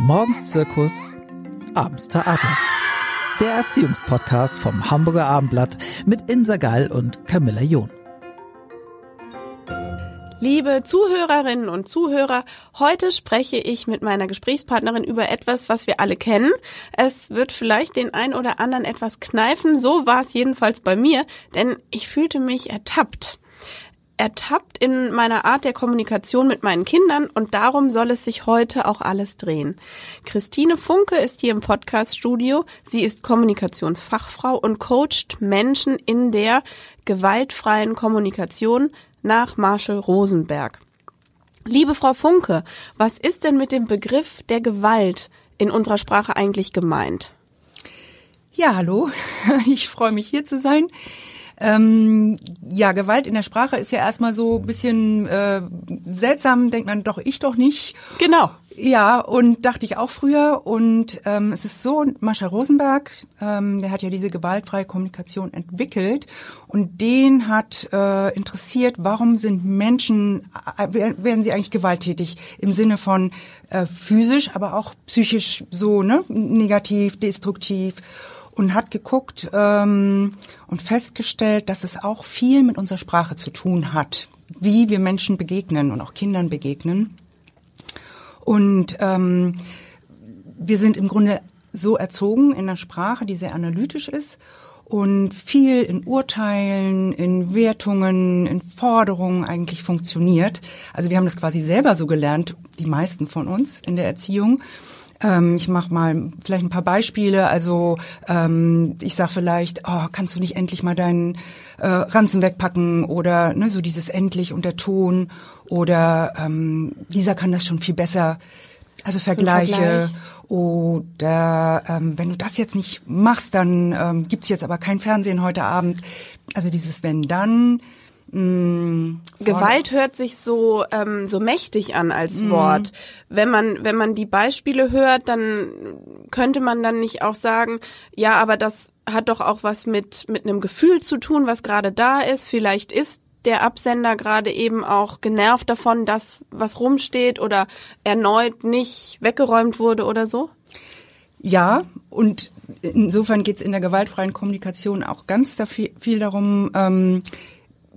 Morgens Zirkus, abends Theater. Der Erziehungspodcast vom Hamburger Abendblatt mit Insa Gall und Camilla John. Liebe Zuhörerinnen und Zuhörer, heute spreche ich mit meiner Gesprächspartnerin über etwas, was wir alle kennen. Es wird vielleicht den ein oder anderen etwas kneifen, so war es jedenfalls bei mir, denn ich fühlte mich ertappt ertappt in meiner Art der Kommunikation mit meinen Kindern und darum soll es sich heute auch alles drehen. Christine Funke ist hier im Podcaststudio. Sie ist Kommunikationsfachfrau und coacht Menschen in der gewaltfreien Kommunikation nach Marshall Rosenberg. Liebe Frau Funke, was ist denn mit dem Begriff der Gewalt in unserer Sprache eigentlich gemeint? Ja, hallo. Ich freue mich hier zu sein. Ähm, ja, Gewalt in der Sprache ist ja erstmal so ein bisschen äh, seltsam, denkt man doch ich doch nicht. Genau. Ja, und dachte ich auch früher. Und ähm, es ist so, Mascha Rosenberg, ähm, der hat ja diese gewaltfreie Kommunikation entwickelt und den hat äh, interessiert, warum sind Menschen, äh, werden sie eigentlich gewalttätig im Sinne von äh, physisch, aber auch psychisch so, ne, negativ, destruktiv und hat geguckt ähm, und festgestellt, dass es auch viel mit unserer Sprache zu tun hat, wie wir Menschen begegnen und auch Kindern begegnen. Und ähm, wir sind im Grunde so erzogen in einer Sprache, die sehr analytisch ist und viel in Urteilen, in Wertungen, in Forderungen eigentlich funktioniert. Also wir haben das quasi selber so gelernt, die meisten von uns in der Erziehung. Ähm, ich mache mal vielleicht ein paar Beispiele. Also ähm, ich sage vielleicht, oh, kannst du nicht endlich mal deinen äh, Ranzen wegpacken oder ne, so dieses endlich und der Ton oder ähm, dieser kann das schon viel besser. Also Vergleiche Vergleich. oder ähm, wenn du das jetzt nicht machst, dann ähm, gibt's jetzt aber kein Fernsehen heute Abend. Also dieses wenn dann Mh, Gewalt hört sich so ähm, so mächtig an als mhm. Wort. Wenn man wenn man die Beispiele hört, dann könnte man dann nicht auch sagen, ja, aber das hat doch auch was mit mit einem Gefühl zu tun, was gerade da ist. Vielleicht ist der Absender gerade eben auch genervt davon, dass was rumsteht oder erneut nicht weggeräumt wurde oder so? Ja, und insofern geht es in der gewaltfreien Kommunikation auch ganz viel darum, ähm,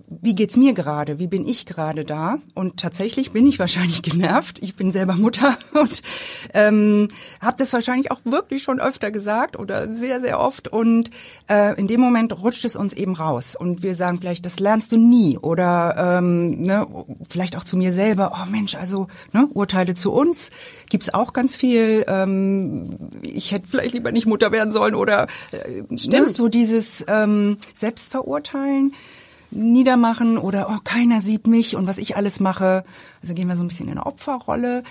wie geht's mir gerade? Wie bin ich gerade da? Und tatsächlich bin ich wahrscheinlich genervt. Ich bin selber Mutter und ähm, habe das wahrscheinlich auch wirklich schon öfter gesagt oder sehr, sehr oft. Und äh, in dem Moment rutscht es uns eben raus. Und wir sagen vielleicht, das lernst du nie. Oder ähm, ne, vielleicht auch zu mir selber, oh Mensch, also ne, Urteile zu uns gibt's auch ganz viel. Ähm, ich hätte vielleicht lieber nicht Mutter werden sollen oder äh, ne, so dieses ähm, Selbstverurteilen niedermachen oder oh, keiner sieht mich und was ich alles mache. Also gehen wir so ein bisschen in eine Opferrolle.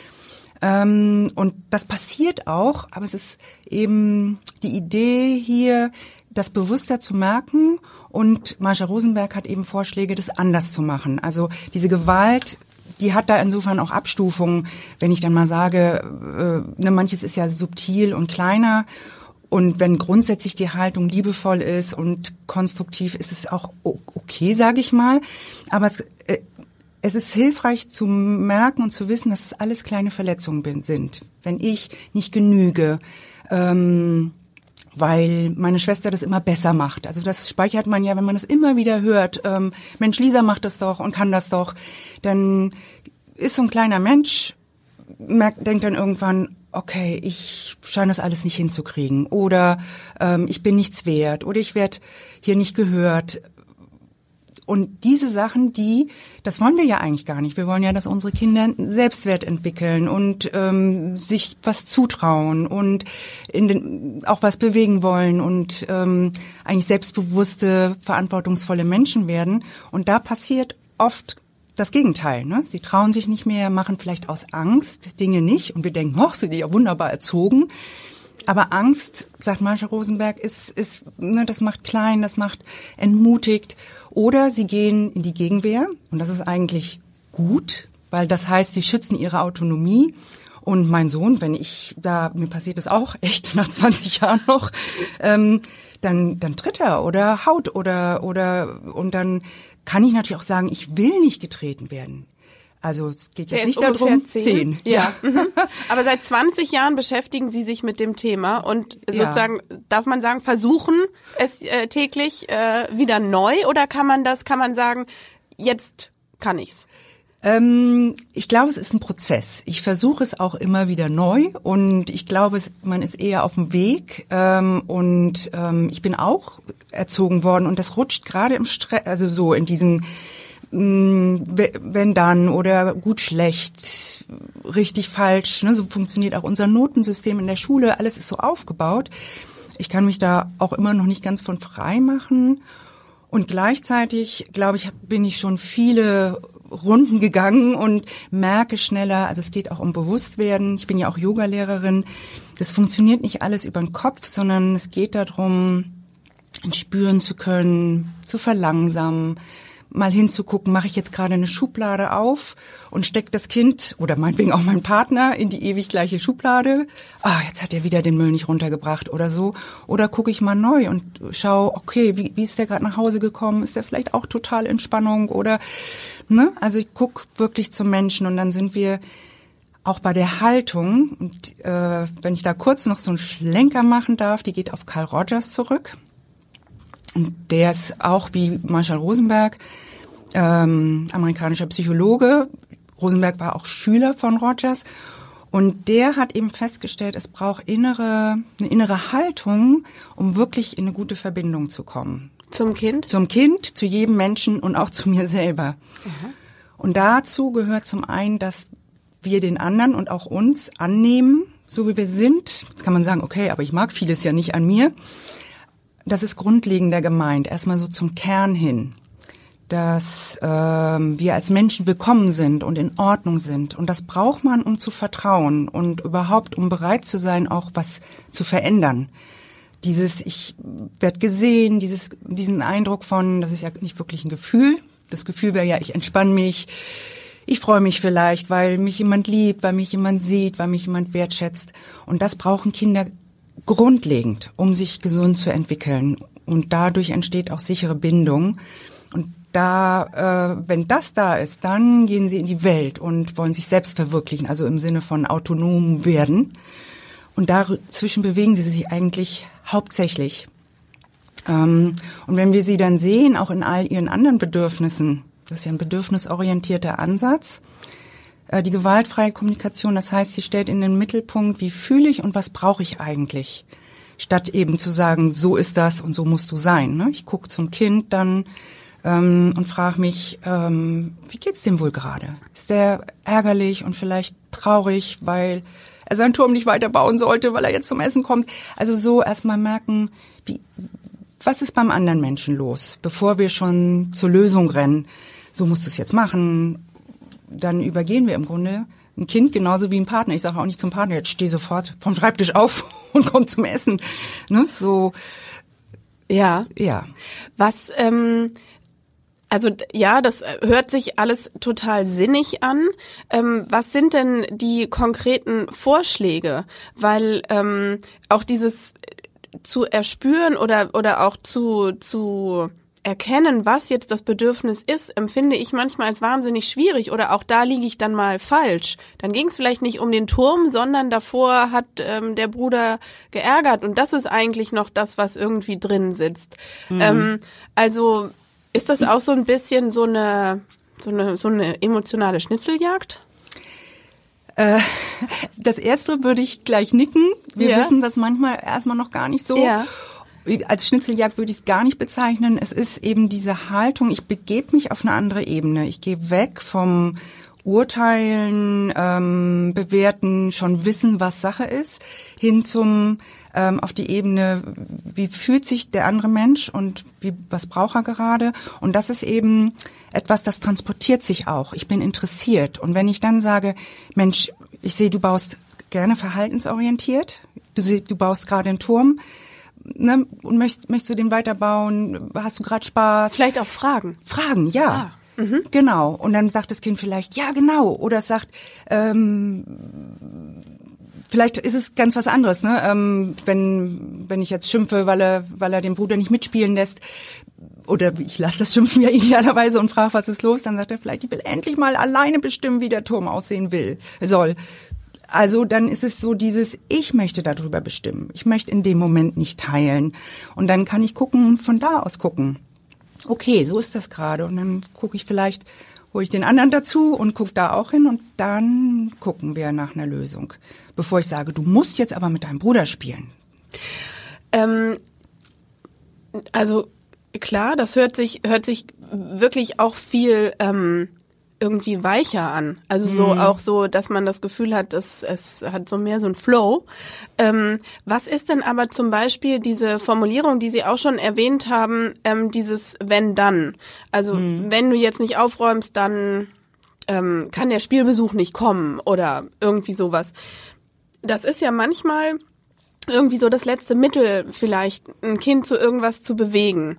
Ähm, und das passiert auch, aber es ist eben die Idee hier, das bewusster zu merken. Und Marsha Rosenberg hat eben Vorschläge, das anders zu machen. Also diese Gewalt die hat da insofern auch Abstufungen, wenn ich dann mal sage, äh, ne, manches ist ja subtil und kleiner und wenn grundsätzlich die Haltung liebevoll ist und konstruktiv, ist es auch okay, sage ich mal. Aber es, äh, es ist hilfreich zu merken und zu wissen, dass es alles kleine Verletzungen sind. Wenn ich nicht genüge, ähm, weil meine Schwester das immer besser macht. Also das speichert man ja, wenn man das immer wieder hört. Ähm, Mensch, Lisa macht das doch und kann das doch. Dann ist so ein kleiner Mensch, merkt, denkt dann irgendwann, okay, ich scheine das alles nicht hinzukriegen oder ähm, ich bin nichts wert oder ich werde hier nicht gehört. Und diese Sachen, die, das wollen wir ja eigentlich gar nicht. Wir wollen ja, dass unsere Kinder Selbstwert entwickeln und ähm, sich was zutrauen und in den, auch was bewegen wollen und ähm, eigentlich selbstbewusste, verantwortungsvolle Menschen werden. Und da passiert oft das Gegenteil. Ne? Sie trauen sich nicht mehr, machen vielleicht aus Angst Dinge nicht und wir denken, hoch, sind die ja wunderbar erzogen. Aber Angst, sagt Marsha Rosenberg, ist, ist ne, das macht klein, das macht entmutigt. Oder sie gehen in die Gegenwehr und das ist eigentlich gut, weil das heißt, sie schützen ihre Autonomie. Und mein Sohn, wenn ich da, mir passiert das auch echt nach 20 Jahren noch, ähm, dann, dann tritt er oder haut oder, oder, und dann kann ich natürlich auch sagen, ich will nicht getreten werden. Also es geht Der jetzt nicht darum, zehn. zehn. Ja. Mhm. Aber seit 20 Jahren beschäftigen Sie sich mit dem Thema und Ja. sozusagen, darf man sagen, versuchen es äh, täglich äh, wieder neu oder kann man das, kann man sagen, jetzt kann ich's? Ähm, ich glaube, es ist ein Prozess. Ich versuche es auch immer wieder neu und ich glaube, man ist eher auf dem Weg. Ähm, und ähm, ich bin auch erzogen worden und das rutscht gerade im Stress, also so in diesen we- wenn dann oder gut schlecht, richtig falsch. Ne? So funktioniert auch unser Notensystem in der Schule. Alles ist so aufgebaut. Ich kann mich da auch immer noch nicht ganz von frei machen. Und gleichzeitig, glaube ich, bin ich schon viele Runden gegangen und merke schneller, also es geht auch um Bewusstwerden. Ich bin ja auch Yogalehrerin. Das funktioniert nicht alles über den Kopf, sondern es geht darum, spüren zu können, zu verlangsamen, mal hinzugucken, mache ich jetzt gerade eine Schublade auf und steckt das Kind oder meinetwegen auch mein Partner in die ewig gleiche Schublade. Ah, jetzt hat er wieder den Müll nicht runtergebracht oder so. Oder gucke ich mal neu und schaue, okay, wie, wie ist der gerade nach Hause gekommen? Ist der vielleicht auch total in Spannung oder ne? Also ich gucke wirklich zum Menschen und dann sind wir auch bei der Haltung, und äh, wenn ich da kurz noch so einen Schlenker machen darf, die geht auf Carl Rogers zurück. Und der ist auch wie Marshall Rosenberg, ähm, amerikanischer Psychologe. Rosenberg war auch Schüler von Rogers. Und der hat eben festgestellt, es braucht innere, eine innere Haltung, um wirklich in eine gute Verbindung zu kommen. Zum Kind? Zum Kind, zu jedem Menschen und auch zu mir selber. Und dazu gehört zum einen, dass wir den anderen und auch uns annehmen, so wie wir sind. Jetzt kann man sagen, okay, aber ich mag vieles ja nicht an mir. Das ist grundlegender gemeint, erstmal so zum Kern hin, dass ähm, wir als Menschen willkommen sind und in Ordnung sind. Und das braucht man, um zu vertrauen und überhaupt, um bereit zu sein, auch was zu verändern. Dieses, ich werd gesehen, dieses, diesen Eindruck von, das ist ja nicht wirklich ein Gefühl. Das Gefühl wäre ja, ich entspanne mich, ich freue mich vielleicht, weil mich jemand liebt, weil mich jemand sieht, weil mich jemand wertschätzt. Und das brauchen Kinder grundlegend, um sich gesund zu entwickeln. Und dadurch entsteht auch sichere Bindung. Und da, äh, wenn das da ist, dann gehen sie in die Welt und wollen sich selbst verwirklichen, also im Sinne von autonom werden. Und dazwischen bewegen sie sich eigentlich hauptsächlich. Ähm, und wenn wir sie dann sehen, auch in all ihren anderen Bedürfnissen, das ist ja ein bedürfnisorientierter Ansatz, die gewaltfreie Kommunikation, das heißt, sie stellt in den Mittelpunkt, wie fühle ich und was brauche ich eigentlich, statt eben zu sagen, so ist das und so musst du sein. Ne? Ich gucke zum Kind dann ähm, und frage mich, ähm, wie geht's dem wohl gerade? Ist der ärgerlich und vielleicht traurig, weil er seinen Turm nicht weiter bauen sollte, weil er jetzt zum Essen kommt? Also so erstmal merken, wie, was ist beim anderen Menschen los, bevor wir schon zur Lösung rennen. So musst du es jetzt machen. Dann übergehen wir im Grunde ein Kind genauso wie ein Partner. Ich sage auch nicht zum Partner, jetzt steh sofort vom Schreibtisch auf und komm zum Essen. Ne? So, Ja. ja. Was, ähm, also ja, das äh, hört sich alles total sinnig an. Ähm, was sind denn die konkreten Vorschläge? Weil ähm, auch dieses äh, zu erspüren oder oder auch zu zu erkennen, was jetzt das Bedürfnis ist, empfinde ich manchmal als wahnsinnig schwierig oder auch da liege ich dann mal falsch. Dann ging es vielleicht nicht um den Turm, sondern davor hat ähm, der Bruder geärgert und das ist eigentlich noch das, was irgendwie drin sitzt. Ähm, also ist das auch so ein bisschen so eine so eine so eine emotionale Schnitzeljagd? Das erste würde ich gleich nicken. Wir Ja. wissen das manchmal erstmal noch gar nicht so. Ja. Als Schnitzeljagd würde ich es gar nicht bezeichnen. Es ist eben diese Haltung, ich begebe mich auf eine andere Ebene. Ich gehe weg vom Urteilen, ähm, bewerten, schon wissen, was Sache ist, hin zum ähm, auf die Ebene, wie fühlt sich der andere Mensch und wie was braucht er gerade? Und das ist eben etwas, das transportiert sich auch. Ich bin interessiert. Und wenn ich dann sage, Mensch, ich sehe, du baust gerne verhaltensorientiert, du, du baust gerade einen Turm, ne, und möchtest, möchtest du den weiterbauen? Hast du gerade Spaß? Vielleicht auch Fragen. Fragen, ja. Genau. Und dann sagt das Kind vielleicht, ja, genau. Oder es sagt, ähm, vielleicht ist es ganz was anderes, ne? Ähm, wenn, wenn ich jetzt schimpfe, weil er, weil er den Bruder nicht mitspielen lässt. oder ich lasse das schimpfen ja idealerweise und frage, was ist los, dann sagt er vielleicht, ich will endlich mal alleine bestimmen, wie der Turm aussehen will, soll. Also dann ist es so dieses, ich möchte darüber bestimmen. Ich möchte in dem Moment nicht teilen. Und dann kann ich gucken, von da aus gucken. Okay, so ist das gerade. Und dann gucke ich vielleicht, hole ich den anderen dazu und gucke da auch hin und dann gucken wir nach einer Lösung. Bevor ich sage, du musst jetzt aber mit deinem Bruder spielen. Ähm, also klar, das hört sich hört sich wirklich auch viel ähm, irgendwie weicher an. Also so mhm. auch so, dass man das Gefühl hat, dass es hat so mehr so ein Flow. Ähm, was ist denn aber zum Beispiel diese Formulierung, die Sie auch schon erwähnt haben, ähm, dieses wenn dann? Also mhm. wenn du jetzt nicht aufräumst, dann ähm, kann der Spielbesuch nicht kommen oder irgendwie sowas. Das ist ja manchmal irgendwie so das letzte Mittel, vielleicht ein Kind zu irgendwas zu bewegen.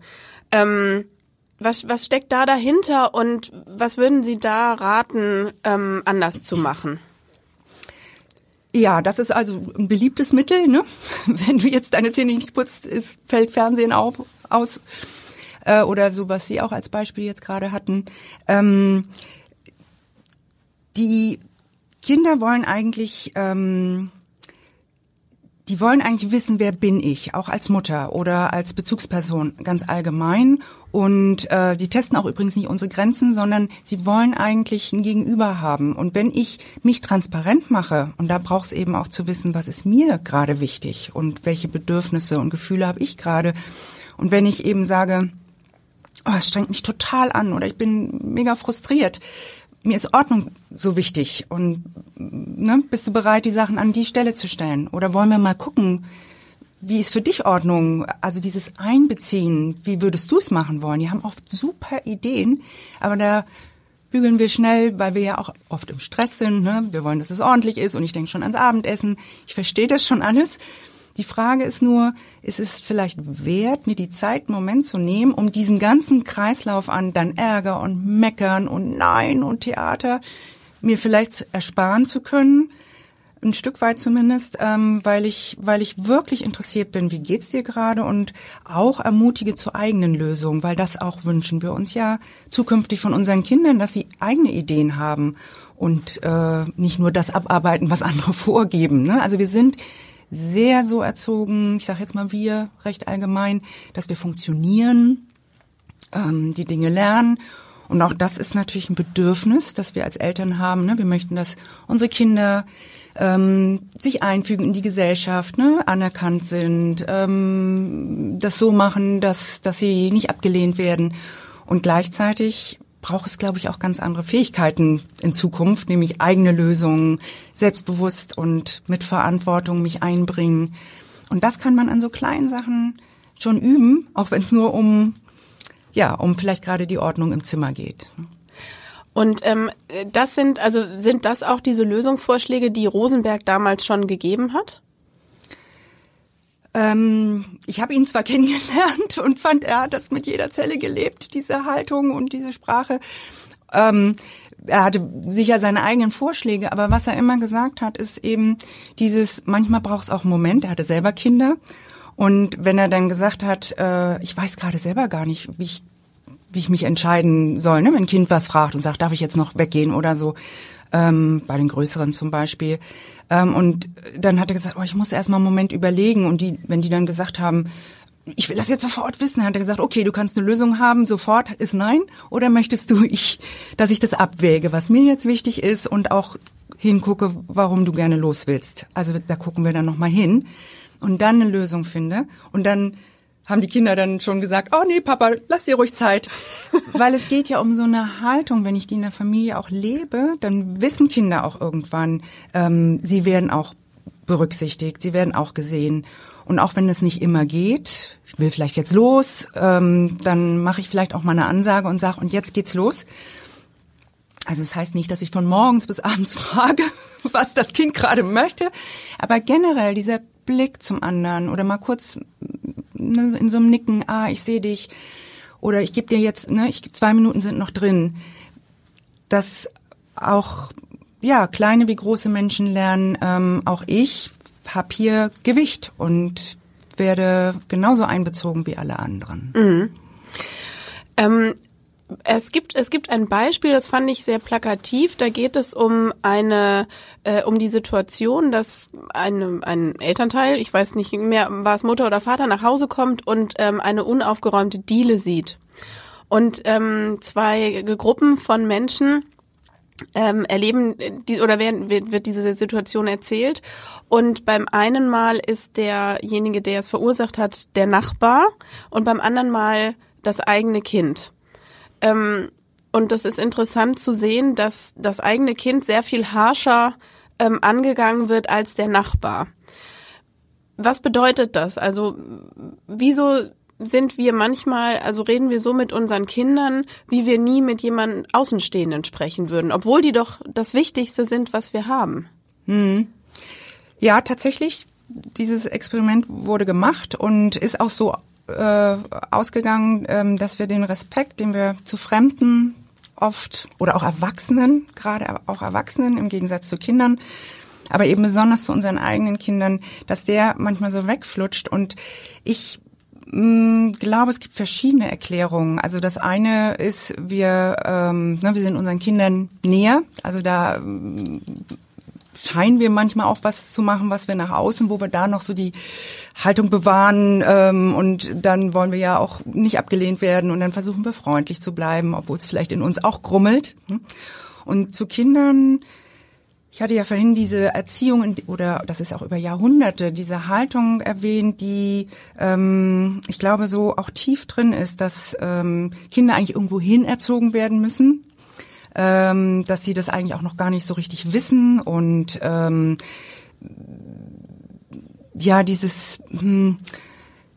Ähm, was, was steckt da dahinter und was würden Sie da raten, ähm, anders zu machen? Ja, das ist also ein beliebtes Mittel. Ne? Wenn du jetzt deine Zähne nicht putzt, ist, fällt Fernsehen auf, aus. Äh, oder so, was Sie auch als Beispiel jetzt gerade hatten. Ähm, die Kinder wollen eigentlich ähm, die wollen eigentlich wissen, wer bin ich, auch als Mutter oder als Bezugsperson ganz allgemein. Und äh, die testen auch übrigens nicht unsere Grenzen, sondern sie wollen eigentlich ein Gegenüber haben. Und wenn ich mich transparent mache, und da braucht es eben auch zu wissen, was ist mir gerade wichtig und welche Bedürfnisse und Gefühle habe ich gerade. Und wenn ich eben sage, oh, es strengt mich total an oder ich bin mega frustriert, mir ist Ordnung so wichtig und ne, bist du bereit, die Sachen an die Stelle zu stellen? Oder wollen wir mal gucken, wie ist für dich Ordnung? Also dieses Einbeziehen, wie würdest du es machen wollen? Die haben oft super Ideen, aber da bügeln wir schnell, weil wir ja auch oft im Stress sind. Ne? Wir wollen, dass es ordentlich ist und ich denke schon ans Abendessen. Ich verstehe das schon alles. Die Frage ist nur, ist es vielleicht wert, mir die Zeit, einen Moment zu nehmen, um diesen ganzen Kreislauf an dann Ärger und Meckern und Nein und Theater mir vielleicht ersparen zu können? ein Stück weit zumindest, ähm, weil ich, weil ich wirklich interessiert bin, wie geht's dir gerade und auch ermutige zu eigenen Lösungen, weil das auch wünschen wir uns ja zukünftig von unseren Kindern, dass sie eigene Ideen haben und äh, nicht nur das abarbeiten, was andere vorgeben. Ne? Also wir sind sehr so erzogen, ich sage jetzt mal wir recht allgemein, dass wir funktionieren, ähm, die Dinge lernen. Und auch das ist natürlich ein Bedürfnis, das wir als Eltern haben. Ne? Wir möchten, dass unsere Kinder ähm, sich einfügen in die Gesellschaft, ne? anerkannt sind, ähm, das so machen, dass, dass sie nicht abgelehnt werden. Und gleichzeitig braucht es, glaube ich, auch ganz andere Fähigkeiten in Zukunft, nämlich eigene Lösungen, selbstbewusst und mit Verantwortung mich einbringen. Und das kann man an so kleinen Sachen schon üben, auch wenn es nur um, ja, um vielleicht gerade die Ordnung im Zimmer geht. Und ähm, das sind, also sind das auch diese Lösungsvorschläge, die Rosenberg damals schon gegeben hat? Ähm, ich habe ihn zwar kennengelernt und fand, er hat das mit jeder Zelle gelebt, diese Haltung und diese Sprache. Ähm, er hatte sicher seine eigenen Vorschläge, aber was er immer gesagt hat, ist eben dieses, manchmal braucht es auch einen Moment, er hatte selber Kinder. Und wenn er dann gesagt hat, äh, ich weiß gerade selber gar nicht, wie ich, wie ich mich entscheiden soll, ne? wenn ein Kind was fragt und sagt, darf ich jetzt noch weggehen oder so, ähm, bei den Größeren zum Beispiel, ähm, und dann hat er gesagt, oh, ich muss erst mal einen Moment überlegen. Und die, wenn die dann gesagt haben, ich will das jetzt sofort wissen, hat er gesagt, okay, du kannst eine Lösung haben, sofort ist nein. Oder möchtest du, ich, dass ich das abwäge, was mir jetzt wichtig ist und auch hingucke, warum du gerne los willst. Also da gucken wir dann nochmal hin und dann eine Lösung finde. Und dann haben die Kinder dann schon gesagt, oh nee, Papa, lass dir ruhig Zeit. Weil es geht ja um so eine Haltung, wenn ich die in der Familie auch lebe, dann wissen Kinder auch irgendwann, ähm, sie werden auch berücksichtigt, sie werden auch gesehen. Und auch wenn es nicht immer geht, ich will vielleicht jetzt los, ähm, dann mache ich vielleicht auch mal eine Ansage und sage, und jetzt geht's los. Also es das heißt nicht, dass ich von morgens bis abends frage, was das Kind gerade möchte, aber generell dieser Blick zum anderen oder mal kurz in so einem Nicken, ah, ich sehe dich oder ich gebe dir jetzt, ne, ich, zwei Minuten sind noch drin, dass auch ja kleine wie große Menschen lernen, ähm, auch ich habe hier Gewicht und werde genauso einbezogen wie alle anderen. Mhm. Ähm, es gibt es gibt ein Beispiel, das fand ich sehr plakativ. Da geht es um eine äh, um die Situation, dass eine, ein Elternteil, ich weiß nicht mehr, war es Mutter oder Vater, nach Hause kommt und ähm, eine unaufgeräumte Diele sieht und ähm, zwei Gruppen von Menschen ähm, erleben die oder werden, wird, wird diese Situation erzählt und beim einen Mal ist derjenige, der es verursacht hat, der Nachbar und beim anderen Mal das eigene Kind. Ähm, und das ist interessant zu sehen, dass das eigene Kind sehr viel harscher ähm, angegangen wird als der Nachbar. Was bedeutet das? Also wieso sind wir manchmal, also reden wir so mit unseren Kindern, wie wir nie mit jemandem Außenstehenden sprechen würden, obwohl die doch das Wichtigste sind, was wir haben. Hm. Ja, tatsächlich, dieses Experiment wurde gemacht und ist auch so äh, ausgegangen, ähm, dass wir den Respekt, den wir zu Fremden oft oder auch Erwachsenen, gerade auch Erwachsenen im Gegensatz zu Kindern, aber eben besonders zu unseren eigenen Kindern, dass der manchmal so wegflutscht. Und ich mh, glaube, es gibt verschiedene Erklärungen. Also das eine ist, wir, ähm, ne, wir sind unseren Kindern näher. Also da scheinen wir manchmal auch was zu machen, was wir nach außen, wo wir da noch so die Haltung bewahren ähm, und dann wollen wir ja auch nicht abgelehnt werden und dann versuchen wir freundlich zu bleiben, obwohl es vielleicht in uns auch grummelt. Hm? Und zu Kindern, ich hatte ja vorhin diese Erziehung oder das ist auch über Jahrhunderte diese Haltung erwähnt, die ähm, ich glaube so auch tief drin ist, dass ähm, Kinder eigentlich irgendwo hin erzogen werden müssen ähm, dass sie das eigentlich auch noch gar nicht so richtig wissen und ähm, ja, dieses, hm,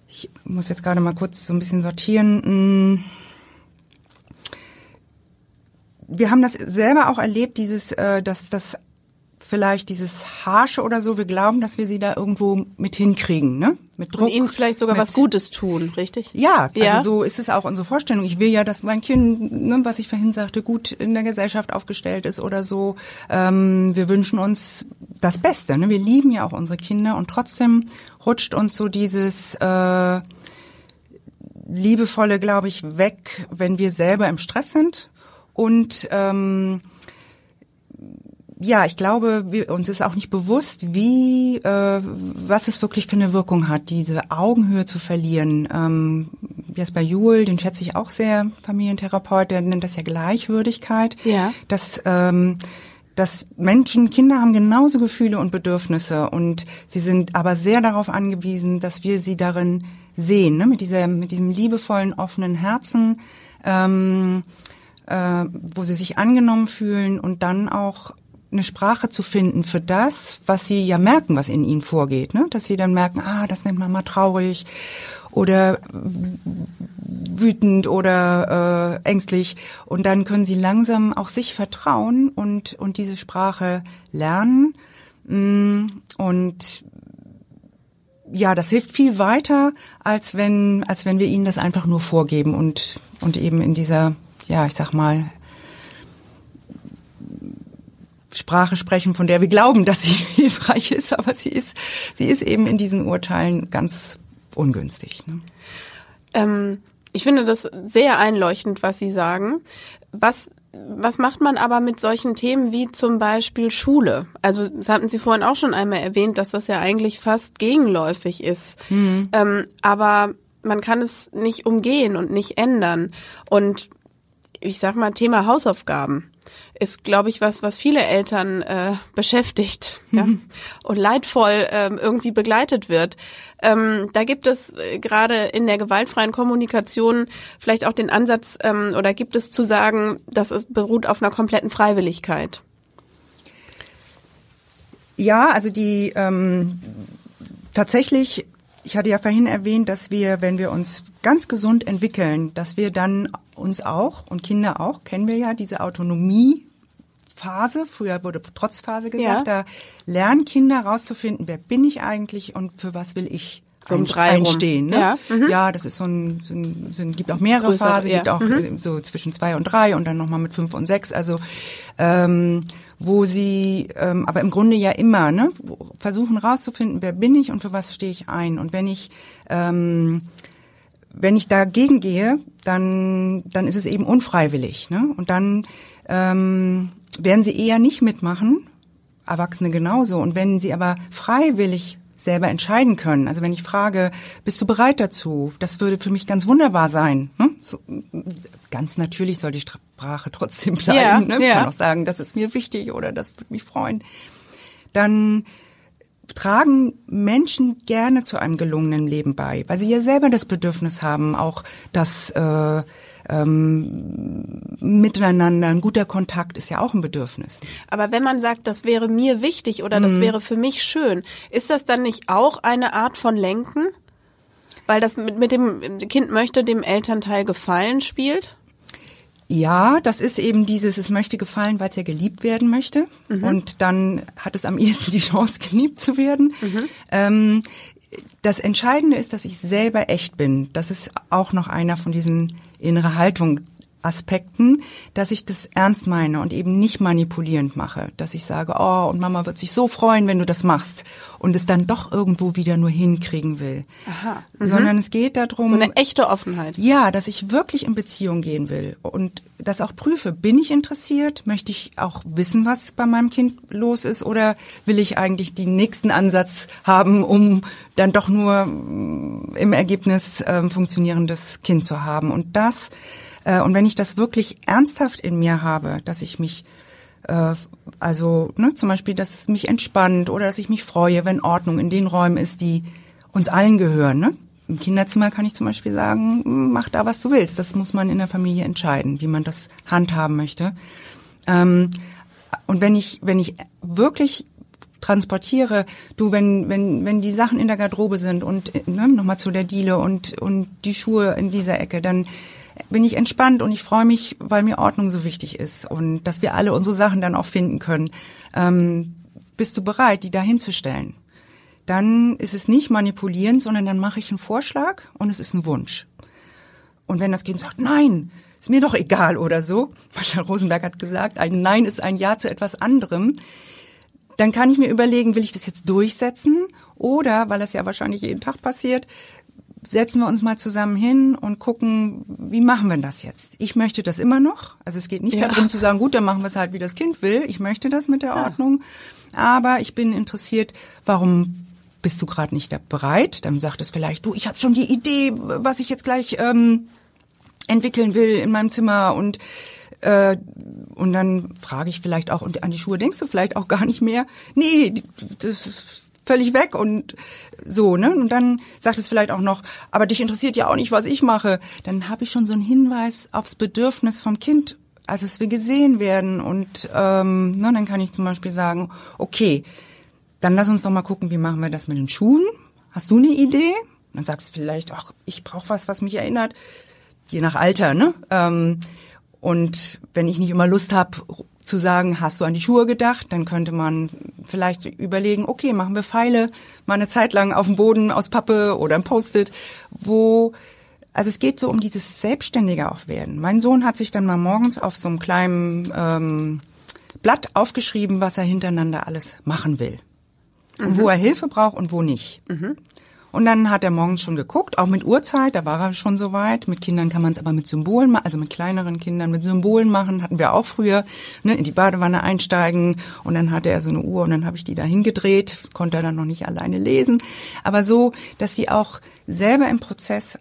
ich muss jetzt gerade mal kurz so ein bisschen sortieren. Hm, wir haben das selber auch erlebt, dieses, äh, dass das vielleicht dieses Harsche oder so, wir glauben, dass wir sie da irgendwo mit hinkriegen, ne? Mit Druck. Und ihnen vielleicht sogar was Gutes tun, richtig? Ja, ja, also so ist es auch unsere Vorstellung. Ich will ja, dass mein Kind, ne, was ich vorhin sagte, gut in der Gesellschaft aufgestellt ist oder so. Ähm, wir wünschen uns das Beste, ne? Wir lieben ja auch unsere Kinder und trotzdem rutscht uns so dieses äh, liebevolle, glaube ich, weg, wenn wir selber im Stress sind und ähm, ja, ich glaube, wir, uns ist auch nicht bewusst, wie, äh, was es wirklich für eine Wirkung hat, diese Augenhöhe zu verlieren. Ähm, Jesper Juhl, den schätze ich auch sehr, Familientherapeut, der nennt das ja Gleichwürdigkeit. Ja. Dass, ähm, dass Menschen, Kinder haben genauso Gefühle und Bedürfnisse und sie sind aber sehr darauf angewiesen, dass wir sie darin sehen, ne? mit, dieser, mit diesem liebevollen, offenen Herzen, ähm, äh, wo sie sich angenommen fühlen und dann auch eine Sprache zu finden für das, was sie ja merken, was in ihnen vorgeht, ne? Dass sie dann merken, ah, das nennt man mal traurig oder wütend oder äh, ängstlich und dann können sie langsam auch sich vertrauen und und diese Sprache lernen mm, und ja, das hilft viel weiter, als wenn als wenn wir ihnen das einfach nur vorgeben und und eben in dieser ja, ich sag mal Sprache sprechen, von der wir glauben, dass sie hilfreich ist, aber sie ist, sie ist eben in diesen Urteilen ganz ungünstig. Ne? Ähm, ich finde das sehr einleuchtend, was Sie sagen. Was was macht man aber mit solchen Themen wie zum Beispiel Schule? Also das hatten Sie vorhin auch schon einmal erwähnt, dass das ja eigentlich fast gegenläufig ist. Mhm. Ähm, aber man kann es nicht umgehen und nicht ändern. Und ich sag mal Thema Hausaufgaben ist, glaube ich, was, was viele Eltern äh, beschäftigt ja? Und leidvoll ähm, irgendwie begleitet wird. Ähm, da gibt es äh, gerade in der gewaltfreien Kommunikation vielleicht auch den Ansatz ähm, oder gibt es zu sagen, dass es beruht auf einer kompletten Freiwilligkeit. Ja, also die ähm, tatsächlich ich hatte ja vorhin erwähnt, dass wir, wenn wir uns ganz gesund entwickeln, dass wir dann uns auch und Kinder auch, kennen wir ja, diese Autonomie Phase, früher wurde Trotzphase gesagt, ja. da lernen Kinder rauszufinden, wer bin ich eigentlich und für was will ich so ein einstehen. Ne? Ja. Mhm. ja, das ist so ein, so ein, so ein gibt auch mehrere Größer, Phasen, ja. gibt auch mhm. so zwischen zwei und drei und dann nochmal mit fünf und sechs. Also ähm, wo sie ähm, aber im Grunde ja immer ne, versuchen rauszufinden, wer bin ich und für was stehe ich ein. Und wenn ich ähm, wenn ich dagegen gehe, dann, dann ist es eben unfreiwillig. Ne? Und dann ähm, werden sie eher nicht mitmachen, Erwachsene genauso. Und wenn sie aber freiwillig selber entscheiden können. Also wenn ich frage, bist du bereit dazu? Das würde für mich ganz wunderbar sein. Ne? So, ganz natürlich soll die Sprache trotzdem bleiben. Ja, ne? Ich ja. kann auch sagen, das ist mir wichtig oder das würde mich freuen. Dann tragen Menschen gerne zu einem gelungenen Leben bei, weil sie ja selber das Bedürfnis haben, auch das äh, ähm, miteinander, ein guter Kontakt ist ja auch ein Bedürfnis. Aber wenn man sagt, das wäre mir wichtig oder das mhm. wäre für mich schön, ist das dann nicht auch eine Art von Lenken? Weil das mit, mit dem Kind möchte dem Elternteil gefallen spielt? Ja, das ist eben dieses, es möchte gefallen, weil es ja geliebt werden möchte. Mhm. Und dann hat es am ehesten die Chance, geliebt zu werden. Mhm. Ähm, das Entscheidende ist, dass ich selber echt bin. Das ist auch noch einer von diesen innere Haltung Aspekten, dass ich das ernst meine und eben nicht manipulierend mache, dass ich sage, oh, und Mama wird sich so freuen, wenn du das machst und es dann doch irgendwo wieder nur hinkriegen will. Aha. Mhm. Sondern es geht darum. So eine echte Offenheit. Ja, dass ich wirklich in Beziehung gehen will und das auch prüfe. Bin ich interessiert? Möchte ich auch wissen, was bei meinem Kind los ist oder will ich eigentlich den nächsten Ansatz haben, um dann doch nur mm, im Ergebnis äh, funktionierendes Kind zu haben? Und das und wenn ich das wirklich ernsthaft in mir habe, dass ich mich äh, also ne, zum Beispiel, dass es mich entspannt oder dass ich mich freue, wenn Ordnung in den Räumen ist, die uns allen gehören. Ne? Im Kinderzimmer kann ich zum Beispiel sagen, mach da, was du willst. Das muss man in der Familie entscheiden, wie man das handhaben möchte. Ähm, und wenn ich, wenn ich wirklich transportiere, du, wenn, wenn, wenn die Sachen in der Garderobe sind und ne, nochmal zu der Diele und, und die Schuhe in dieser Ecke, dann bin ich entspannt und ich freue mich, weil mir Ordnung so wichtig ist und dass wir alle unsere Sachen dann auch finden können. Ähm, bist du bereit, die da hinzustellen? Dann ist es nicht manipulierend, sondern dann mache ich einen Vorschlag und es ist ein Wunsch. Und wenn das Kind sagt, nein, ist mir doch egal oder so, Mascha Rosenberg hat gesagt, ein Nein ist ein Ja zu etwas anderem, dann kann ich mir überlegen, will ich das jetzt durchsetzen oder, weil das ja wahrscheinlich jeden Tag passiert, setzen wir uns mal zusammen hin und gucken, wie machen wir das jetzt? Ich möchte das immer noch. Also es geht nicht ja. darum zu sagen, gut, dann machen wir es halt, wie das Kind will. Ich möchte das mit der ja. Ordnung. Aber ich bin interessiert, warum bist du gerade nicht da bereit? Dann sagt es vielleicht, du, ich habe schon die Idee, was ich jetzt gleich ähm, entwickeln will in meinem Zimmer und äh, und dann frage ich vielleicht auch, und an die Schuhe denkst du vielleicht auch gar nicht mehr? Nee, das ist völlig weg und so, ne? Und dann sagt es vielleicht auch noch, aber dich interessiert ja auch nicht, was ich mache. Dann habe ich schon so einen Hinweis aufs Bedürfnis vom Kind, also es will gesehen werden und ähm, ne, dann kann ich zum Beispiel sagen, okay, dann lass uns doch mal gucken, wie machen wir das mit den Schuhen? Hast du eine Idee? Dann sagt es vielleicht, ach, ich brauche was, was mich erinnert, je nach Alter, ne? Ähm, und wenn ich nicht immer Lust habe zu sagen, hast du an die Schuhe gedacht, dann könnte man vielleicht überlegen, okay, machen wir Pfeile mal eine Zeit lang auf dem Boden aus Pappe oder ein Post-it, wo also es geht so um dieses selbstständige auch werden. Mein Sohn hat sich dann mal morgens auf so einem kleinen ähm, Blatt aufgeschrieben, was er hintereinander alles machen will. Mhm. Wo er Hilfe braucht und wo nicht. Mhm. Und dann hat er morgens schon geguckt, auch mit Uhrzeit, da war er schon so weit. Mit Kindern kann man es aber mit Symbolen machen, also mit kleineren Kindern mit Symbolen machen, hatten wir auch früher, ne, in die Badewanne einsteigen und dann hatte er so eine Uhr und dann habe ich die da hingedreht, konnte er dann noch nicht alleine lesen. Aber so, dass sie auch selber im Prozess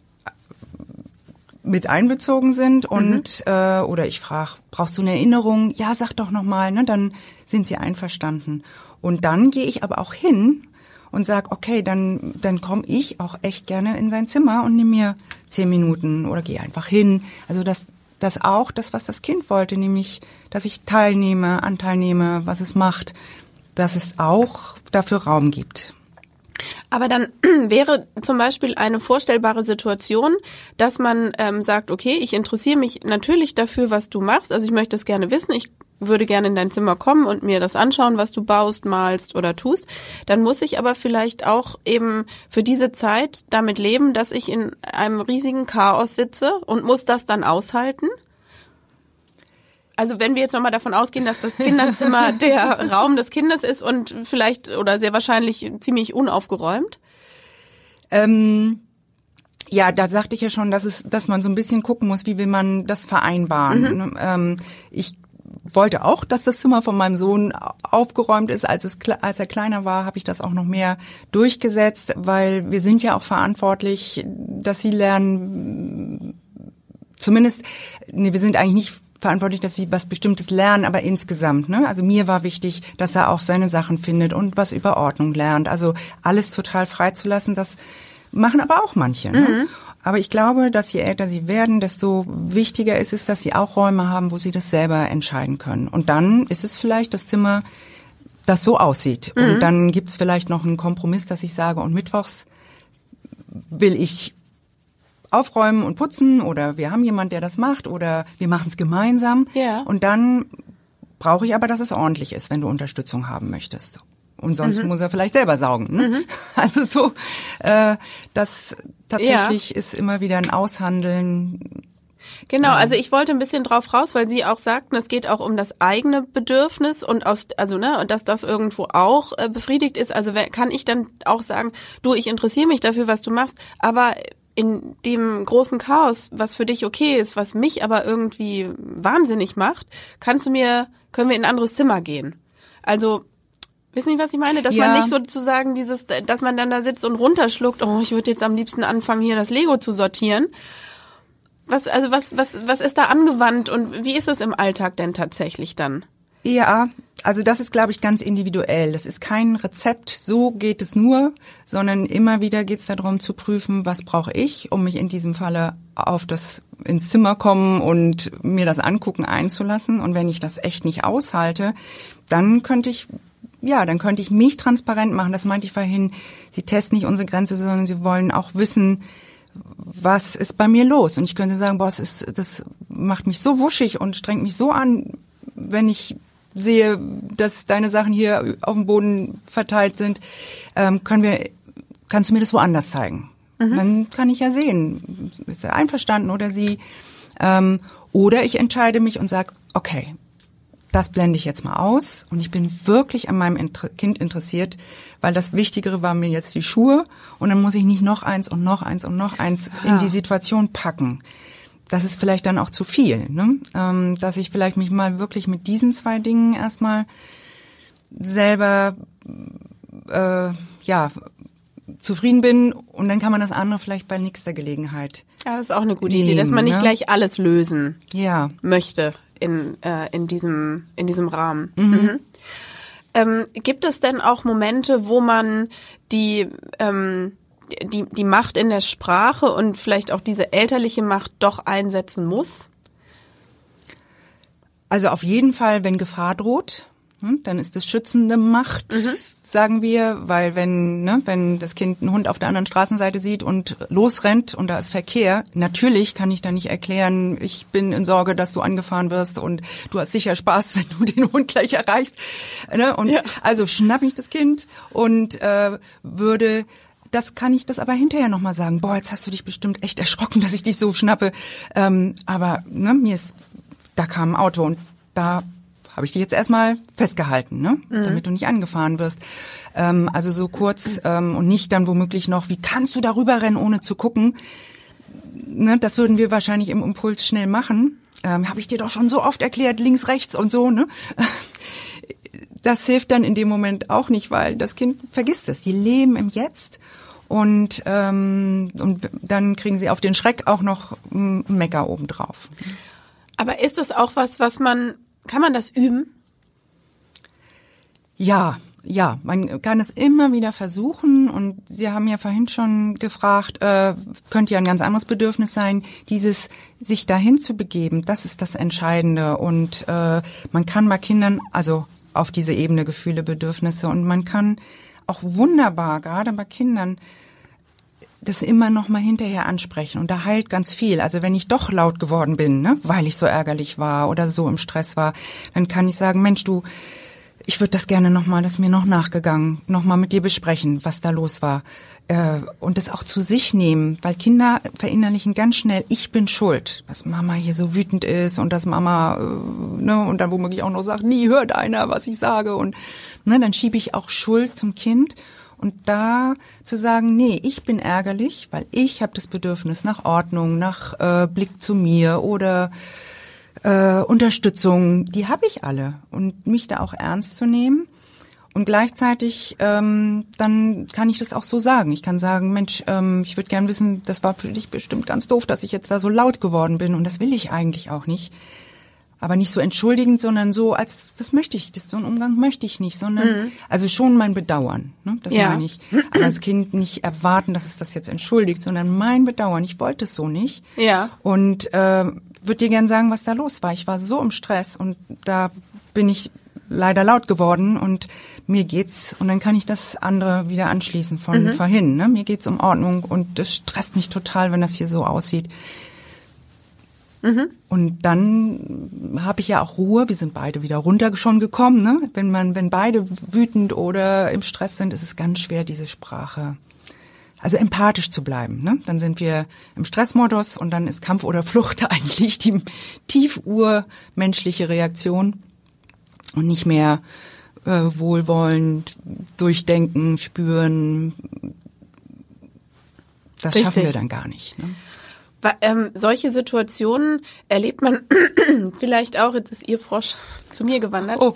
mit einbezogen sind und mhm. äh, oder ich frage, brauchst du eine Erinnerung? Ja, sag doch nochmal, ne? Dann sind sie einverstanden. Und dann gehe ich aber auch hin und sag, okay, dann, dann komme ich auch echt gerne in sein Zimmer und nehme mir zehn Minuten oder gehe einfach hin. Also das, das auch das, was das Kind wollte, nämlich, dass ich teilnehme, Anteil nehme, was es macht, dass es auch dafür Raum gibt. Aber dann wäre zum Beispiel eine vorstellbare Situation, dass man ähm, sagt, okay, ich interessiere mich natürlich dafür, was du machst. Also ich möchte es gerne wissen. Ich würde gerne in dein Zimmer kommen und mir das anschauen, was du baust, malst oder tust, dann muss ich aber vielleicht auch eben für diese Zeit damit leben, dass ich in einem riesigen Chaos sitze und muss das dann aushalten. Also wenn wir jetzt nochmal davon ausgehen, dass das Kinderzimmer der Raum des Kindes ist und vielleicht oder sehr wahrscheinlich ziemlich unaufgeräumt. Ähm Ja, da sagte ich ja schon, dass es, dass man so ein bisschen gucken muss, wie will man das vereinbaren. Mhm. Ähm, ich wollte auch, dass das Zimmer von meinem Sohn aufgeräumt ist. Als, es, als er kleiner war, habe ich das auch noch mehr durchgesetzt, weil wir sind ja auch verantwortlich, dass sie lernen, zumindest, nee, wir sind eigentlich nicht verantwortlich, dass sie was Bestimmtes lernen, aber insgesamt. Ne? Also mir war wichtig, dass er auch seine Sachen findet und was über Ordnung lernt. Also alles total freizulassen, das machen aber auch manche. Ne? Mhm. Aber ich glaube, dass je älter sie werden, desto wichtiger ist es, dass sie auch Räume haben, wo sie das selber entscheiden können. Und dann ist es vielleicht das Zimmer, das so aussieht. Mhm. Und dann gibt es vielleicht noch einen Kompromiss, dass ich sage, und mittwochs will ich aufräumen und putzen oder wir haben jemand, der das macht oder wir machen es gemeinsam. Ja. Und dann brauche ich aber, dass es ordentlich ist, wenn du Unterstützung haben möchtest. Und sonst mhm. muss er vielleicht selber saugen. Ne? Mhm. Also so, äh, das tatsächlich ja. ist immer wieder ein Aushandeln. Genau, also ich wollte ein bisschen drauf raus, weil Sie auch sagten, es geht auch um das eigene Bedürfnis und aus, also ne, und dass das irgendwo auch äh, befriedigt ist. Also kann ich dann auch sagen, du, ich interessiere mich dafür, was du machst, aber in dem großen Chaos, was für dich okay ist, was mich aber irgendwie wahnsinnig macht, kannst du mir, können wir in ein anderes Zimmer gehen. Also Wissen Sie, was ich meine? Dass ja. man nicht sozusagen dieses, dass man dann da sitzt und runterschluckt, oh, ich würde jetzt am liebsten anfangen, hier das Lego zu sortieren. Was, also was, was, was ist da angewandt und wie ist es im Alltag denn tatsächlich dann? Ja, also das ist, glaube ich, ganz individuell. Das ist kein Rezept, so geht es nur, sondern immer wieder geht es darum zu prüfen, was brauche ich, um mich in diesem Falle auf das ins Zimmer kommen und mir das angucken einzulassen. Und wenn ich das echt nicht aushalte, dann könnte ich ja, dann könnte ich mich transparent machen. Das meinte ich vorhin. Sie testen nicht unsere Grenze, sondern sie wollen auch wissen, was ist bei mir los? Und ich könnte sagen, boah, es ist, das macht mich so wuschig und strengt mich so an, wenn ich sehe, dass deine Sachen hier auf dem Boden verteilt sind, ähm, können wir, kannst du mir das woanders zeigen? Mhm. Dann kann ich ja sehen, ist er einverstanden oder sie. Ähm, oder ich entscheide mich und sage, okay, das blende ich jetzt mal aus und ich bin wirklich an meinem Inter Kind interessiert, weil das Wichtigere war mir jetzt die Schuhe und dann muss ich nicht noch eins und noch eins und noch eins ja. in die Situation packen. Das ist vielleicht dann auch zu viel, ne? ähm, dass ich vielleicht mich mal wirklich mit diesen zwei Dingen erstmal selber äh, ja zufrieden bin und dann kann man das andere vielleicht bei nächster Gelegenheit. Ja, das ist auch eine gute nehmen, Idee, dass man nicht ne? gleich alles lösen ja. möchte in, äh, in, diesem, in diesem Rahmen. Mhm. Mhm. Ähm, gibt es denn auch Momente, wo man die, ähm, die, die Macht in der Sprache und vielleicht auch diese elterliche Macht doch einsetzen muss? Also auf jeden Fall, wenn Gefahr droht, hm, dann ist es schützende Macht. Mhm sagen wir, weil wenn, ne, wenn das Kind einen Hund auf der anderen Straßenseite sieht und losrennt und da ist Verkehr, natürlich kann ich da nicht erklären, ich bin in Sorge, dass du angefahren wirst und du hast sicher Spaß, wenn du den Hund gleich erreichst. Ne? Und ja. also schnapp ich das Kind und äh, würde das kann ich das aber hinterher nochmal sagen. Boah, jetzt hast du dich bestimmt echt erschrocken, dass ich dich so schnappe. Ähm, aber ne, mir ist, da kam ein Auto und da habe ich dich jetzt erstmal festgehalten, ne? Mhm. damit du nicht angefahren wirst. Ähm, also so kurz ähm, und nicht dann womöglich noch, wie kannst du darüber rennen, ohne zu gucken? Ne, das würden wir wahrscheinlich im Impuls schnell machen. Ähm, habe ich dir doch schon so oft erklärt, links, rechts und so. Ne? Das hilft dann in dem Moment auch nicht, weil das Kind vergisst es. Die leben im Jetzt und, ähm, und dann kriegen sie auf den Schreck auch noch ein Mecker obendrauf. Aber ist das auch was, was man kann man das üben? Ja, ja, man kann es immer wieder versuchen. Und Sie haben ja vorhin schon gefragt, äh, könnte ja ein ganz anderes Bedürfnis sein, dieses sich dahin zu begeben, das ist das Entscheidende. Und äh, man kann bei Kindern, also auf diese Ebene Gefühle, Bedürfnisse und man kann auch wunderbar, gerade bei Kindern, das immer noch mal hinterher ansprechen. Und da heilt ganz viel. Also wenn ich doch laut geworden bin, ne, weil ich so ärgerlich war oder so im Stress war, dann kann ich sagen, Mensch, du, ich würde das gerne noch mal, das ist mir noch nachgegangen, noch mal mit dir besprechen, was da los war. Äh, und das auch zu sich nehmen, weil Kinder verinnerlichen ganz schnell, ich bin schuld, dass Mama hier so wütend ist und dass Mama äh, ne und dann womöglich auch noch sagt, nie hört einer, was ich sage. Und ne, dann schiebe ich auch Schuld zum Kind Und da zu sagen, nee, ich bin ärgerlich, weil ich habe das Bedürfnis nach Ordnung, nach äh, Blick zu mir oder äh, Unterstützung, die habe ich alle. Und mich da auch ernst zu nehmen. Und gleichzeitig, ähm, dann kann ich das auch so sagen. Ich kann sagen, Mensch, ähm, ich würde gern wissen, das war für dich bestimmt ganz doof, dass ich jetzt da so laut geworden bin. Und das will ich eigentlich auch nicht aber nicht so entschuldigend, sondern so, als das möchte ich, das so einen Umgang möchte ich nicht, sondern mhm. also schon mein Bedauern. Ne? Das ja. meine ich. Aber als Kind nicht erwarten, dass es das jetzt entschuldigt, sondern mein Bedauern. Ich wollte es so nicht. Ja. Und äh, würde dir gern sagen, was da los war. Ich war so im Stress und da bin ich leider laut geworden und mir geht's und dann kann ich das andere wieder anschließen von mhm. vorhin. Ne? Mir geht's um Ordnung und das stresst mich total, wenn das hier so aussieht. Mhm. Und dann habe ich ja auch Ruhe. Wir sind beide wieder runter schon gekommen. Ne? Wenn man, wenn beide wütend oder im Stress sind, ist es ganz schwer, diese Sprache. Also empathisch zu bleiben. Ne? Dann sind wir im Stressmodus und dann ist Kampf oder Flucht eigentlich die tief urmenschliche Reaktion und nicht mehr äh, wohlwollend durchdenken, spüren. Das Richtig. schaffen wir dann gar nicht. Ne? Ähm, solche Situationen erlebt man vielleicht auch, jetzt ist Ihr Frosch zu mir gewandert. Oh.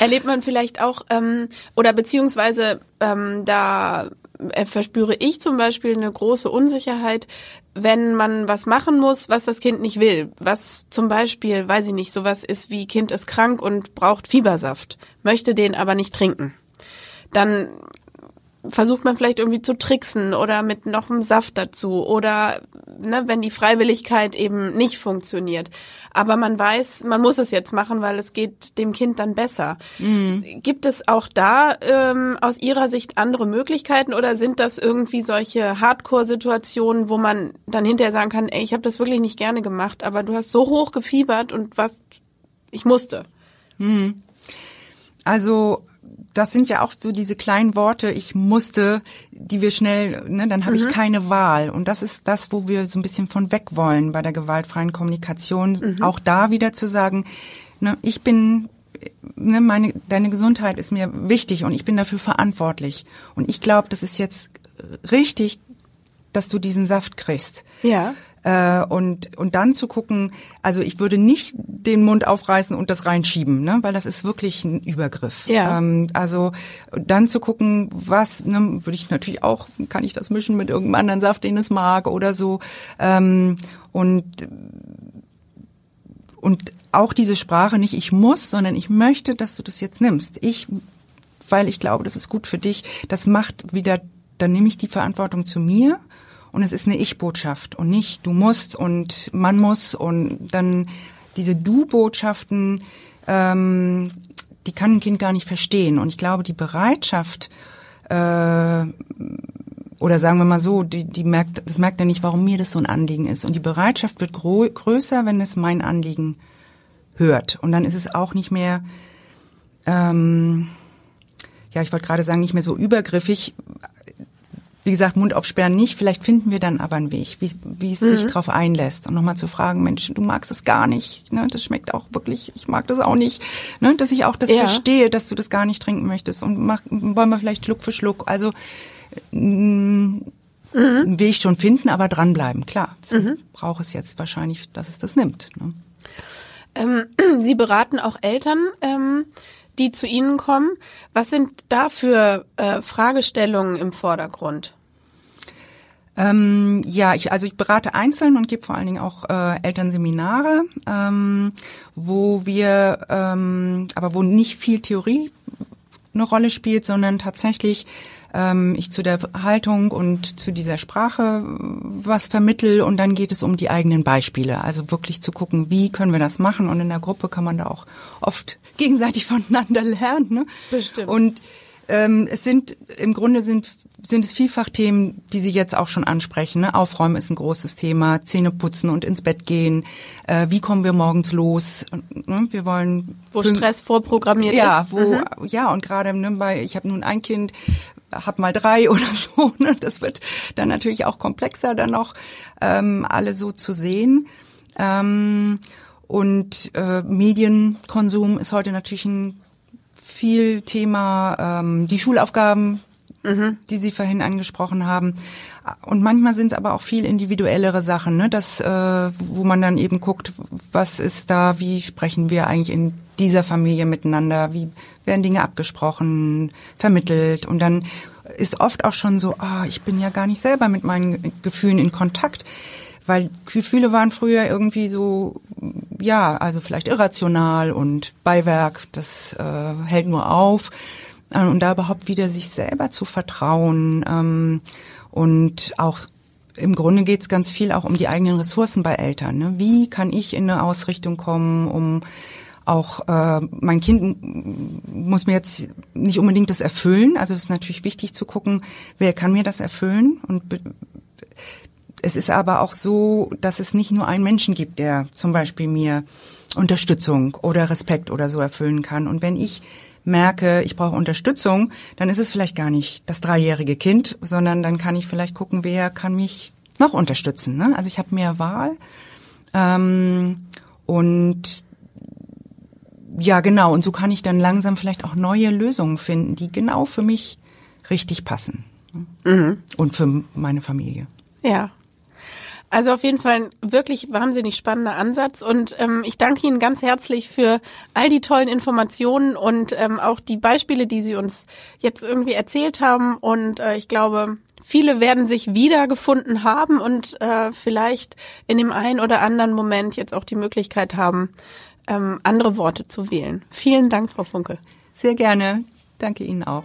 Erlebt man vielleicht auch, ähm, oder beziehungsweise ähm, da äh, verspüre ich zum Beispiel eine große Unsicherheit, wenn man was machen muss, was das Kind nicht will. Was zum Beispiel, weiß ich nicht, sowas ist wie Kind ist krank und braucht Fiebersaft, möchte den aber nicht trinken. Dann versucht man vielleicht irgendwie zu tricksen oder mit noch einem Saft dazu oder ne, wenn die Freiwilligkeit eben nicht funktioniert. Aber man weiß, man muss es jetzt machen, weil es geht dem Kind dann besser. Mhm. Gibt es auch da ähm, aus Ihrer Sicht andere Möglichkeiten oder sind das irgendwie solche Hardcore-Situationen, wo man dann hinterher sagen kann, ey, ich habe das wirklich nicht gerne gemacht, aber du hast so hoch gefiebert und was, ich musste. Mhm. Also das sind ja auch so diese kleinen Worte, ich musste, die wir schnell, ne, dann habe mhm. ich keine Wahl. Und das ist das, wo wir so ein bisschen von weg wollen bei der gewaltfreien Kommunikation. Mhm. Auch da wieder zu sagen, ne, ich bin, ne, meine, deine Gesundheit ist mir wichtig und ich bin dafür verantwortlich. Und ich glaube, das ist jetzt richtig, dass du diesen Saft kriegst. Ja. Äh, und, und dann zu gucken, also ich würde nicht den Mund aufreißen und das reinschieben, ne, weil das ist wirklich ein Übergriff. Ja. Ähm, also dann zu gucken, was, ne, würde ich natürlich auch, kann ich das mischen mit irgendeinem anderen Saft, den es mag oder so. Ähm, und und auch diese Sprache nicht ich muss, sondern ich möchte, dass du das jetzt nimmst. Ich, weil ich glaube, das ist gut für dich. Das macht wieder, dann nehme ich die Verantwortung zu mir und es ist eine Ich-Botschaft und nicht du musst und man muss und dann diese Du-Botschaften, ähm, die kann ein Kind gar nicht verstehen. Und ich glaube, die Bereitschaft äh, oder sagen wir mal so, die, die merkt, das merkt er nicht, warum mir das so ein Anliegen ist. Und die Bereitschaft wird größer, wenn es mein Anliegen hört. Und dann ist es auch nicht mehr, ähm, ja, ich wollte gerade sagen, nicht mehr so übergriffig, wie gesagt, Mund aufsperren nicht. Vielleicht finden wir dann aber einen Weg, wie, wie es mhm. sich darauf einlässt. Und nochmal zu fragen, Mensch, du magst es gar nicht. Ne? Das schmeckt auch wirklich, ich mag das auch nicht. Ne? Dass ich auch das ja. verstehe, dass du das gar nicht trinken möchtest. Und mach, wollen wir vielleicht Schluck für Schluck. Also mh, mhm. einen Weg schon finden, aber dranbleiben. Klar, mhm. braucht es jetzt wahrscheinlich, dass es das nimmt. Ne? Ähm, Sie beraten auch Eltern. Ähm die zu Ihnen kommen. Was sind da für äh, Fragestellungen im Vordergrund? Ähm, ja, ich, also ich berate einzeln und gebe vor allen Dingen auch äh, Elternseminare, ähm, wo wir, ähm, aber wo nicht viel Theorie eine Rolle spielt, sondern tatsächlich ähm, ich zu der Haltung und zu dieser Sprache was vermittel und dann geht es um die eigenen Beispiele. Also wirklich zu gucken, wie können wir das machen und in der Gruppe kann man da auch oft gegenseitig voneinander lernen. Ne? Bestimmt. Und ähm, es sind im Grunde sind sind es vielfach Themen, die Sie jetzt auch schon ansprechen. Ne? Aufräumen ist ein großes Thema, Zähne putzen und ins Bett gehen. Äh, wie kommen wir morgens los? Ne? Wir wollen wo Stress vorprogrammiert ja, ist. Wo, mhm. Ja, und gerade ne, bei ich habe nun ein Kind, hab mal drei oder so. Ne? Das wird dann natürlich auch komplexer, dann noch ähm, alle so zu sehen. Ähm, und äh, Medienkonsum ist heute natürlich ein viel Thema. Ähm, die Schulaufgaben mhm. die Sie vorhin angesprochen haben. Und manchmal sind es aber auch viel individuellere Sachen, ne? das, äh, wo man dann eben guckt, was ist da, wie sprechen wir eigentlich in dieser Familie miteinander, wie werden Dinge abgesprochen, vermittelt und dann ist oft auch schon so, ah, ich bin ja gar nicht selber mit meinen Gefühlen in Kontakt weil Gefühle waren früher irgendwie so, ja, also vielleicht irrational und Beiwerk, das äh, hält nur auf. Und da überhaupt wieder sich selber zu vertrauen ähm, und auch im Grunde geht es ganz viel auch um die eigenen Ressourcen bei Eltern. Ne? Wie kann ich in eine Ausrichtung kommen, um auch äh, mein Kind muss mir jetzt nicht unbedingt das erfüllen. Also es ist natürlich wichtig zu gucken, wer kann mir das erfüllen und es ist aber auch so, dass es nicht nur einen Menschen gibt, der zum Beispiel mir Unterstützung oder Respekt oder so erfüllen kann. Und wenn ich merke, ich brauche Unterstützung, dann ist es vielleicht gar nicht das dreijährige Kind, sondern dann kann ich vielleicht gucken, wer kann mich noch unterstützen. Ne? Also ich habe mehr Wahl. Ähm, und ja, genau. Und so kann ich dann langsam vielleicht auch neue Lösungen finden, die genau für mich richtig passen. Mhm. Und für meine Familie. Ja, also auf jeden Fall ein wirklich wahnsinnig spannender Ansatz und ähm, ich danke Ihnen ganz herzlich für all die tollen Informationen und ähm, auch die Beispiele, die Sie uns jetzt irgendwie erzählt haben und äh, ich glaube, viele werden sich wiedergefunden haben und äh, vielleicht in dem einen oder anderen Moment jetzt auch die Möglichkeit haben, ähm, andere Worte zu wählen. Vielen Dank, Frau Funke. Sehr gerne. Danke Ihnen auch.